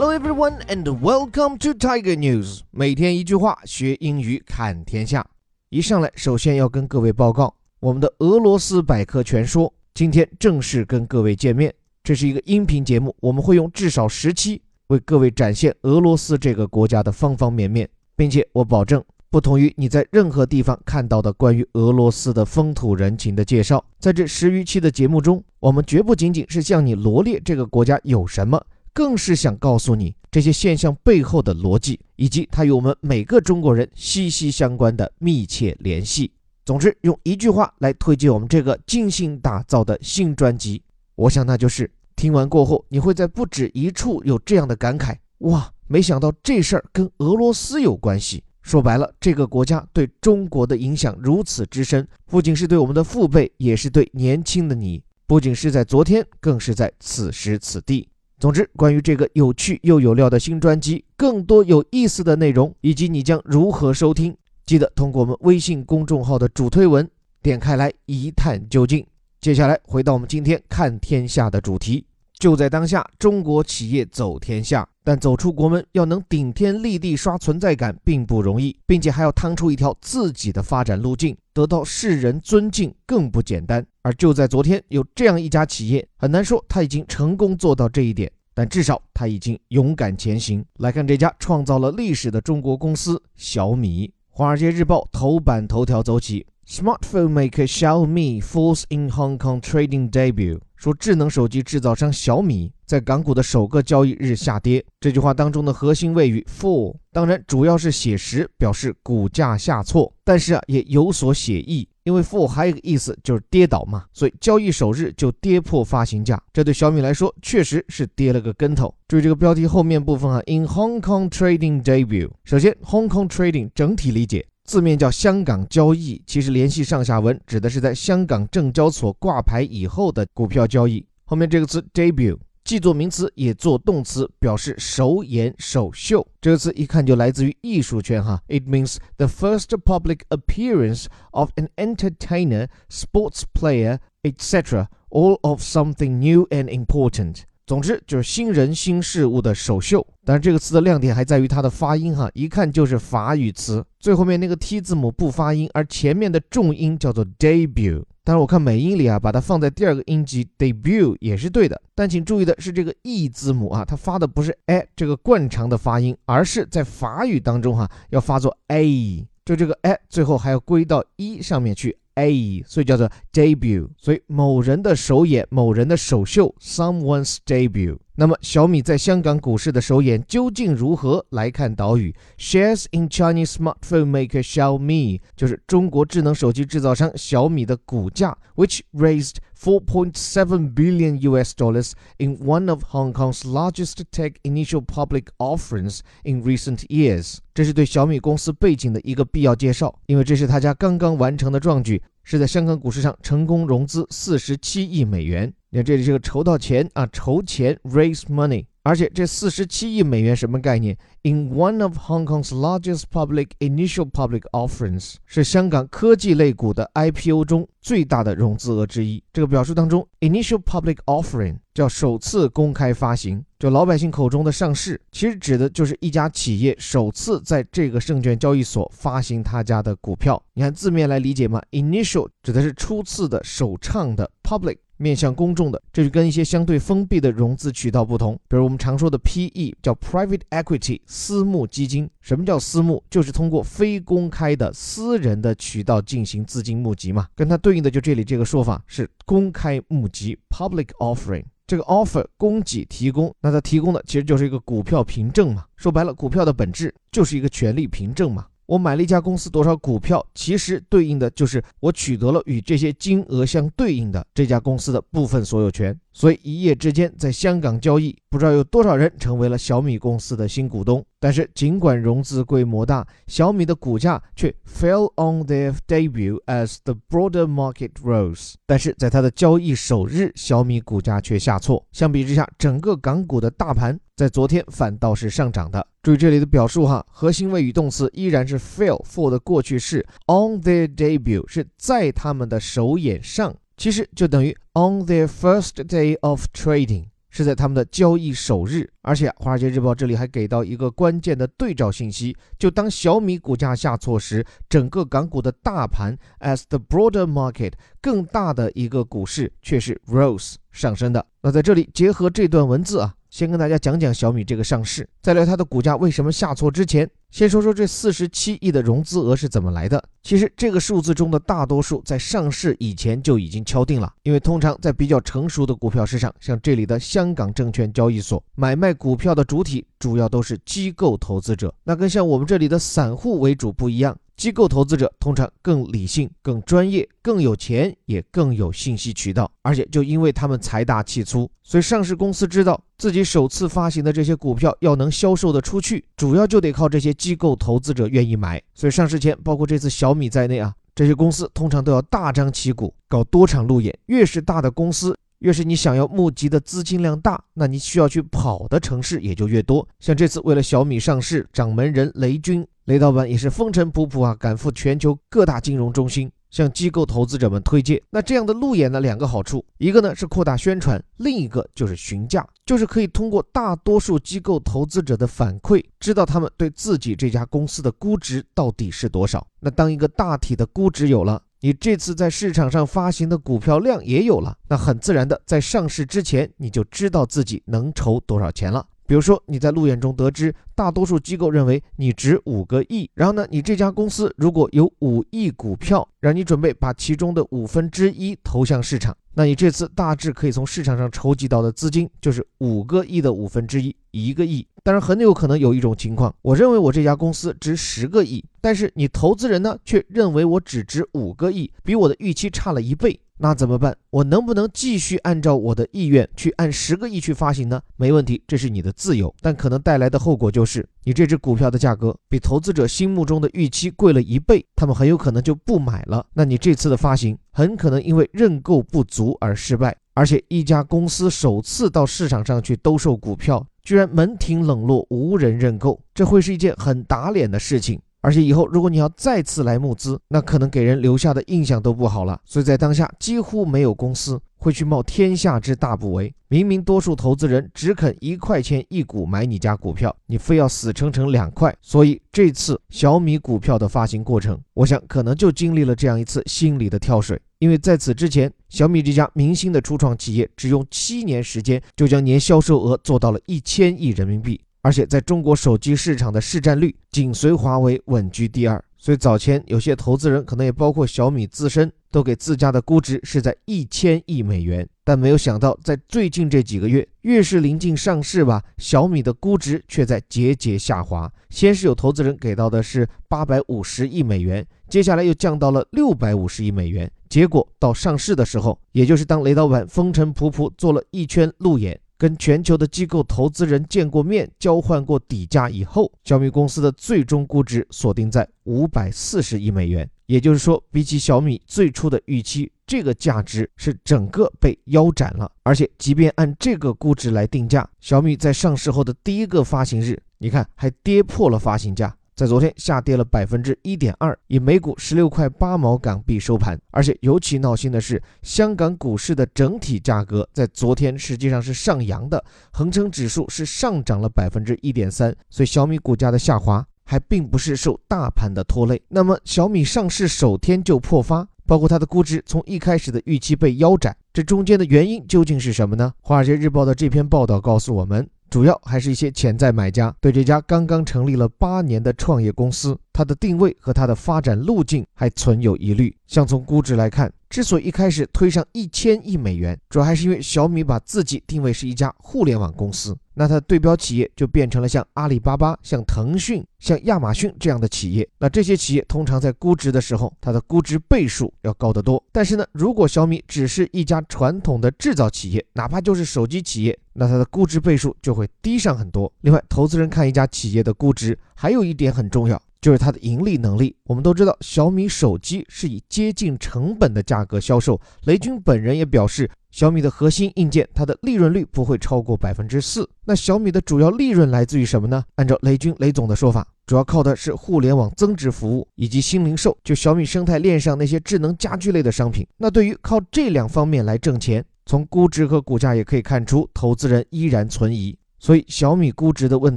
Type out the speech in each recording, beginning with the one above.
Hello everyone and welcome to Tiger News。每天一句话，学英语看天下。一上来，首先要跟各位报告，我们的俄罗斯百科全说今天正式跟各位见面。这是一个音频节目，我们会用至少十期为各位展现俄罗斯这个国家的方方面面，并且我保证，不同于你在任何地方看到的关于俄罗斯的风土人情的介绍，在这十余期的节目中，我们绝不仅仅是向你罗列这个国家有什么。更是想告诉你这些现象背后的逻辑，以及它与我们每个中国人息息相关的密切联系。总之，用一句话来推荐我们这个精心打造的新专辑，我想那就是听完过后，你会在不止一处有这样的感慨：哇，没想到这事儿跟俄罗斯有关系。说白了，这个国家对中国的影响如此之深，不仅是对我们的父辈，也是对年轻的你，不仅是在昨天，更是在此时此地。总之，关于这个有趣又有料的新专辑，更多有意思的内容，以及你将如何收听，记得通过我们微信公众号的主推文点开来一探究竟。接下来回到我们今天看天下的主题。就在当下，中国企业走天下，但走出国门要能顶天立地刷存在感并不容易，并且还要趟出一条自己的发展路径，得到世人尊敬更不简单。而就在昨天，有这样一家企业，很难说他已经成功做到这一点，但至少他已经勇敢前行。来看这家创造了历史的中国公司小米，《华尔街日报》头版头条走起：Smartphone maker Xiaomi falls in Hong Kong trading debut。说智能手机制造商小米在港股的首个交易日下跌。这句话当中的核心谓语 fall，当然主要是写实，表示股价下挫，但是啊也有所写意，因为 fall 还有个意思就是跌倒嘛，所以交易首日就跌破发行价，这对小米来说确实是跌了个跟头。注意这个标题后面部分啊，in Hong Kong trading debut。首先，Hong Kong trading 整体理解。字面叫香港交易，其实联系上下文指的是在香港证交所挂牌以后的股票交易。后面这个词 debut 既做名词也做动词，表示首演、首秀。这个词一看就来自于艺术圈哈，it means the first public appearance of an entertainer, sports player, etc. All of something new and important. 总之就是新人新事物的首秀，但是这个词的亮点还在于它的发音哈，一看就是法语词，最后面那个 t 字母不发音，而前面的重音叫做 debut。但是我看美音里啊，把它放在第二个音级 debut 也是对的，但请注意的是这个 e 字母啊，它发的不是 a 这个惯常的发音，而是在法语当中哈要发作 a，就这个 a 最后还要归到一上面去。A，所以叫做 debut，所以某人的首演，某人的首秀，someone's debut。那么小米在香港股市的首演究竟如何？来看岛屿，shares in Chinese smartphone maker Xiaomi，就是中国智能手机制造商小米的股价，which raised 4.7 billion US dollars in one of Hong Kong's largest tech initial public offerings in recent years。这是对小米公司背景的一个必要介绍，因为这是他家刚刚完成的壮举。是在香港股市上成功融资四十七亿美元。你看这里是个筹到钱啊，筹钱 raise money。而且这四十七亿美元什么概念？In one of Hong Kong's largest public initial public offerings，是香港科技类股的 IPO 中最大的融资额之一。这个表述当中，initial public offering 叫首次公开发行，就老百姓口中的上市，其实指的就是一家企业首次在这个证券交易所发行他家的股票。你看字面来理解嘛，initial 指的是初次的、首唱的 public。面向公众的，这就跟一些相对封闭的融资渠道不同。比如我们常说的 PE，叫 Private Equity，私募基金。什么叫私募？就是通过非公开的私人的渠道进行资金募集嘛。跟它对应的就这里这个说法是公开募集 Public Offering。这个 offer 供给提供，那它提供的其实就是一个股票凭证嘛。说白了，股票的本质就是一个权利凭证嘛。我买了一家公司多少股票，其实对应的就是我取得了与这些金额相对应的这家公司的部分所有权。所以一夜之间在香港交易，不知道有多少人成为了小米公司的新股东。但是尽管融资规模大，小米的股价却 fell on their debut as the broader market rose。但是在它的交易首日，小米股价却下挫。相比之下，整个港股的大盘在昨天反倒是上涨的。注意这里的表述哈，核心谓语动词依然是 fell for 的过去式，on their debut 是在他们的首演上，其实就等于 on their first day of trading。是在他们的交易首日。而且，《华尔街日报》这里还给到一个关键的对照信息：就当小米股价下挫时，整个港股的大盘 as the broader market 更大的一个股市却是 rose 上升的。那在这里结合这段文字啊。先跟大家讲讲小米这个上市，在聊它的股价为什么下挫之前，先说说这四十七亿的融资额是怎么来的。其实这个数字中的大多数在上市以前就已经敲定了，因为通常在比较成熟的股票市场，像这里的香港证券交易所，买卖股票的主体主要都是机构投资者，那跟像我们这里的散户为主不一样。机构投资者通常更理性、更专业、更有钱，也更有信息渠道。而且就因为他们财大气粗，所以上市公司知道自己首次发行的这些股票要能销售的出去，主要就得靠这些机构投资者愿意买。所以上市前，包括这次小米在内啊，这些公司通常都要大张旗鼓搞多场路演。越是大的公司，越是你想要募集的资金量大，那你需要去跑的城市也就越多。像这次为了小米上市，掌门人雷军。雷老板也是风尘仆仆啊，赶赴全球各大金融中心，向机构投资者们推荐。那这样的路演呢，两个好处，一个呢是扩大宣传，另一个就是询价，就是可以通过大多数机构投资者的反馈，知道他们对自己这家公司的估值到底是多少。那当一个大体的估值有了，你这次在市场上发行的股票量也有了，那很自然的，在上市之前你就知道自己能筹多少钱了。比如说，你在路演中得知，大多数机构认为你值五个亿，然后呢，你这家公司如果有五亿股票，让你准备把其中的五分之一投向市场，那你这次大致可以从市场上筹集到的资金就是五个亿的五分之一，一个亿。当然，很有可能有一种情况，我认为我这家公司值十个亿，但是你投资人呢却认为我只值五个亿，比我的预期差了一倍。那怎么办？我能不能继续按照我的意愿去按十个亿去发行呢？没问题，这是你的自由，但可能带来的后果就是你这只股票的价格比投资者心目中的预期贵了一倍，他们很有可能就不买了。那你这次的发行很可能因为认购不足而失败，而且一家公司首次到市场上去兜售股票，居然门庭冷落，无人认购，这会是一件很打脸的事情。而且以后如果你要再次来募资，那可能给人留下的印象都不好了。所以在当下，几乎没有公司会去冒天下之大不韪。明明多数投资人只肯一块钱一股买你家股票，你非要死撑成两块。所以这次小米股票的发行过程，我想可能就经历了这样一次心理的跳水。因为在此之前，小米这家明星的初创企业，只用七年时间就将年销售额做到了一千亿人民币。而且在中国手机市场的市占率紧随华为稳居第二，所以早前有些投资人可能也包括小米自身，都给自家的估值是在一千亿美元。但没有想到，在最近这几个月，越是临近上市吧，小米的估值却在节节下滑。先是有投资人给到的是八百五十亿美元，接下来又降到了六百五十亿美元。结果到上市的时候，也就是当雷老板风尘仆仆做了一圈路演。跟全球的机构投资人见过面，交换过底价以后，小米公司的最终估值锁定在五百四十亿美元。也就是说，比起小米最初的预期，这个价值是整个被腰斩了。而且，即便按这个估值来定价，小米在上市后的第一个发行日，你看还跌破了发行价。在昨天下跌了百分之一点二，以每股十六块八毛港币收盘。而且尤其闹心的是，香港股市的整体价格在昨天实际上是上扬的，恒生指数是上涨了百分之一点三。所以小米股价的下滑还并不是受大盘的拖累。那么小米上市首天就破发，包括它的估值从一开始的预期被腰斩，这中间的原因究竟是什么呢？华尔街日报的这篇报道告诉我们。主要还是一些潜在买家对这家刚刚成立了八年的创业公司，它的定位和它的发展路径还存有疑虑。像从估值来看，之所以一开始推上一千亿美元，主要还是因为小米把自己定位是一家互联网公司。那它的对标企业就变成了像阿里巴巴、像腾讯、像亚马逊这样的企业。那这些企业通常在估值的时候，它的估值倍数要高得多。但是呢，如果小米只是一家传统的制造企业，哪怕就是手机企业，那它的估值倍数就会低上很多。另外，投资人看一家企业的估值，还有一点很重要。就是它的盈利能力。我们都知道，小米手机是以接近成本的价格销售。雷军本人也表示，小米的核心硬件它的利润率不会超过百分之四。那小米的主要利润来自于什么呢？按照雷军雷总的说法，主要靠的是互联网增值服务以及新零售，就小米生态链上那些智能家居类的商品。那对于靠这两方面来挣钱。从估值和股价也可以看出，投资人依然存疑。所以小米估值的问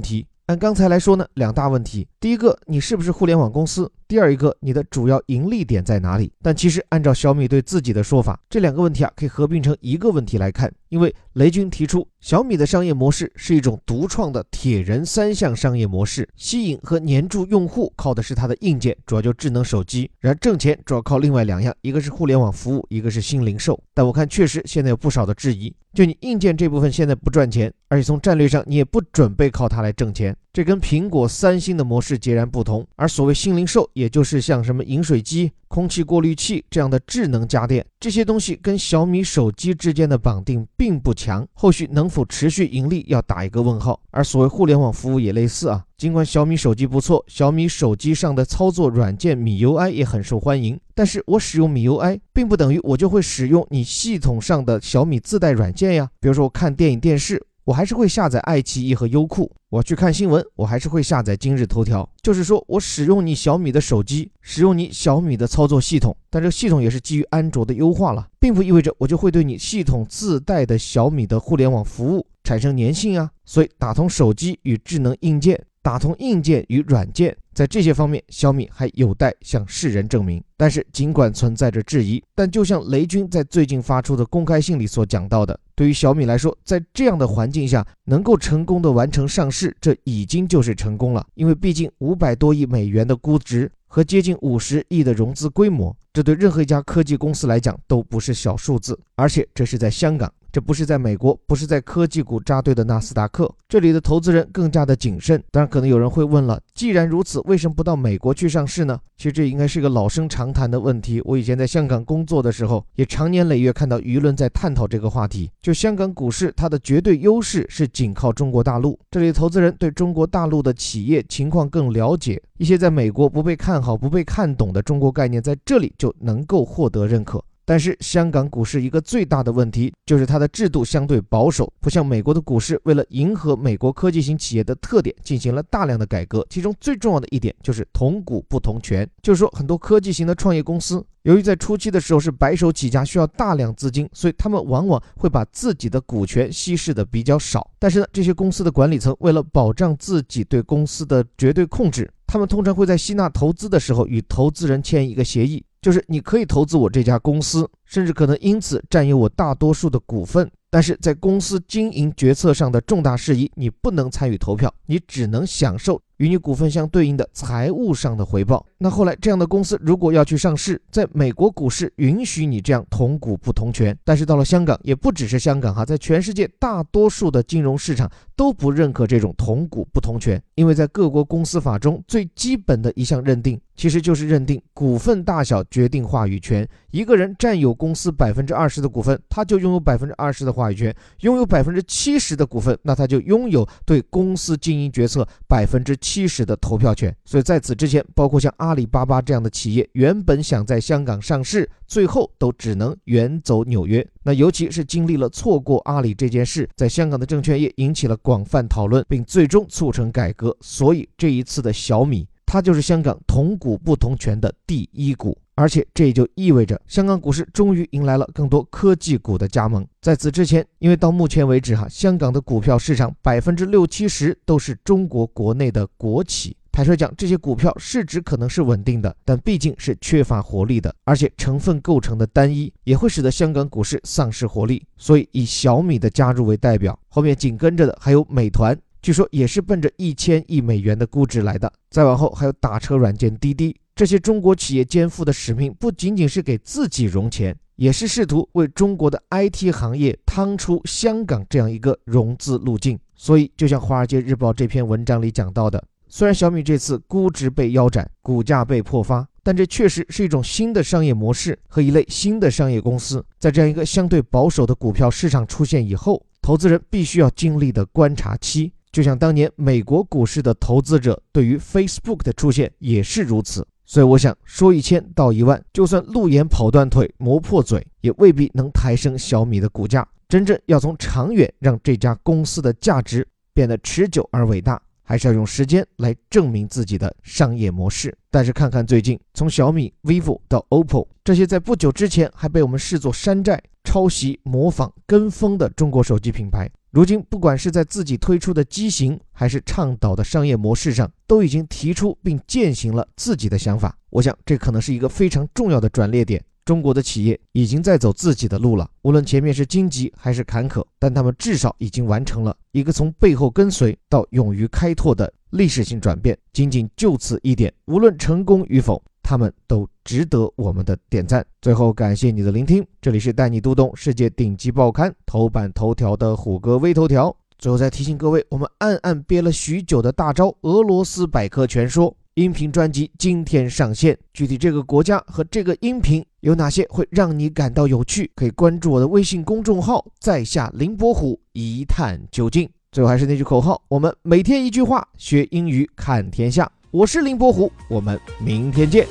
题，按刚才来说呢，两大问题：第一个，你是不是互联网公司？第二一个，你的主要盈利点在哪里？但其实按照小米对自己的说法，这两个问题啊可以合并成一个问题来看。因为雷军提出，小米的商业模式是一种独创的铁人三项商业模式，吸引和黏住用户靠的是它的硬件，主要就智能手机；然而挣钱主要靠另外两样，一个是互联网服务，一个是新零售。但我看确实现在有不少的质疑，就你硬件这部分现在不赚钱，而且从战略上你也不准备靠它来挣钱，这跟苹果、三星的模式截然不同。而所谓新零售，也就是像什么饮水机、空气过滤器这样的智能家电，这些东西跟小米手机之间的绑定并不强，后续能否持续盈利要打一个问号。而所谓互联网服务也类似啊，尽管小米手机不错，小米手机上的操作软件米 UI 也很受欢迎，但是我使用米 UI 并不等于我就会使用你系统上的小米自带软件呀。比如说我看电影电视。我还是会下载爱奇艺和优酷，我去看新闻，我还是会下载今日头条。就是说我使用你小米的手机，使用你小米的操作系统，但这个系统也是基于安卓的优化了，并不意味着我就会对你系统自带的小米的互联网服务产生粘性啊。所以打通手机与智能硬件，打通硬件与软件。在这些方面，小米还有待向世人证明。但是，尽管存在着质疑，但就像雷军在最近发出的公开信里所讲到的，对于小米来说，在这样的环境下能够成功的完成上市，这已经就是成功了。因为毕竟五百多亿美元的估值和接近五十亿的融资规模，这对任何一家科技公司来讲都不是小数字，而且这是在香港。这不是在美国，不是在科技股扎堆的纳斯达克，这里的投资人更加的谨慎。当然，可能有人会问了，既然如此，为什么不到美国去上市呢？其实这应该是个老生常谈的问题。我以前在香港工作的时候，也长年累月看到舆论在探讨这个话题。就香港股市，它的绝对优势是紧靠中国大陆，这里投资人对中国大陆的企业情况更了解，一些在美国不被看好、不被看懂的中国概念，在这里就能够获得认可。但是香港股市一个最大的问题就是它的制度相对保守，不像美国的股市，为了迎合美国科技型企业的特点，进行了大量的改革。其中最重要的一点就是同股不同权，就是说很多科技型的创业公司，由于在初期的时候是白手起家，需要大量资金，所以他们往往会把自己的股权稀释的比较少。但是呢，这些公司的管理层为了保障自己对公司的绝对控制，他们通常会在吸纳投资的时候与投资人签一个协议。就是你可以投资我这家公司，甚至可能因此占有我大多数的股份，但是在公司经营决策上的重大事宜，你不能参与投票，你只能享受。与你股份相对应的财务上的回报。那后来这样的公司如果要去上市，在美国股市允许你这样同股不同权，但是到了香港，也不只是香港哈，在全世界大多数的金融市场都不认可这种同股不同权，因为在各国公司法中最基本的一项认定，其实就是认定股份大小决定话语权。一个人占有公司百分之二十的股份，他就拥有百分之二十的话语权；拥有百分之七十的股份，那他就拥有对公司经营决策百分之七。十的投票权，所以在此之前，包括像阿里巴巴这样的企业，原本想在香港上市，最后都只能远走纽约。那尤其是经历了错过阿里这件事，在香港的证券业引起了广泛讨论，并最终促成改革。所以这一次的小米，它就是香港同股不同权的第一股。而且这也就意味着，香港股市终于迎来了更多科技股的加盟。在此之前，因为到目前为止哈，香港的股票市场百分之六七十都是中国国内的国企。坦率讲，这些股票市值可能是稳定的，但毕竟是缺乏活力的，而且成分构成的单一，也会使得香港股市丧失活力。所以，以小米的加入为代表，后面紧跟着的还有美团，据说也是奔着一千亿美元的估值来的。再往后还有打车软件滴滴。这些中国企业肩负的使命，不仅仅是给自己融钱，也是试图为中国的 IT 行业趟出香港这样一个融资路径。所以，就像《华尔街日报》这篇文章里讲到的，虽然小米这次估值被腰斩，股价被破发，但这确实是一种新的商业模式和一类新的商业公司在这样一个相对保守的股票市场出现以后，投资人必须要经历的观察期。就像当年美国股市的投资者对于 Facebook 的出现也是如此。所以我想说一千道一万，就算路演跑断腿磨破嘴，也未必能抬升小米的股价。真正要从长远让这家公司的价值变得持久而伟大，还是要用时间来证明自己的商业模式。但是看看最近，从小米、vivo 到 OPPO 这些在不久之前还被我们视作山寨、抄袭、模仿、跟风的中国手机品牌，如今不管是在自己推出的机型，还是倡导的商业模式上，都已经提出并践行了自己的想法。我想，这可能是一个非常重要的转捩点。中国的企业已经在走自己的路了，无论前面是荆棘还是坎坷，但他们至少已经完成了一个从背后跟随到勇于开拓的历史性转变。仅仅就此一点，无论成功与否，他们都值得我们的点赞。最后，感谢你的聆听，这里是带你读懂世界顶级报刊头版头条的虎哥微头条。最后再提醒各位，我们暗暗憋了许久的大招——俄罗斯百科全说。音频专辑今天上线，具体这个国家和这个音频有哪些会让你感到有趣？可以关注我的微信公众号“在下林伯虎”一探究竟。最后还是那句口号：我们每天一句话，学英语看天下。我是林伯虎，我们明天见。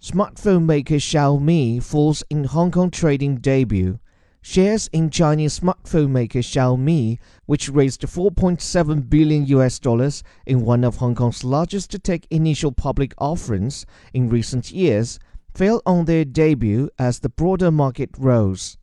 Smartphone maker Xiaomi falls in Hong Kong trading debut. Shares in Chinese smartphone maker Xiaomi, which raised 4.7 billion US dollars in one of Hong Kong's largest tech initial public offerings in recent years, fell on their debut as the broader market rose.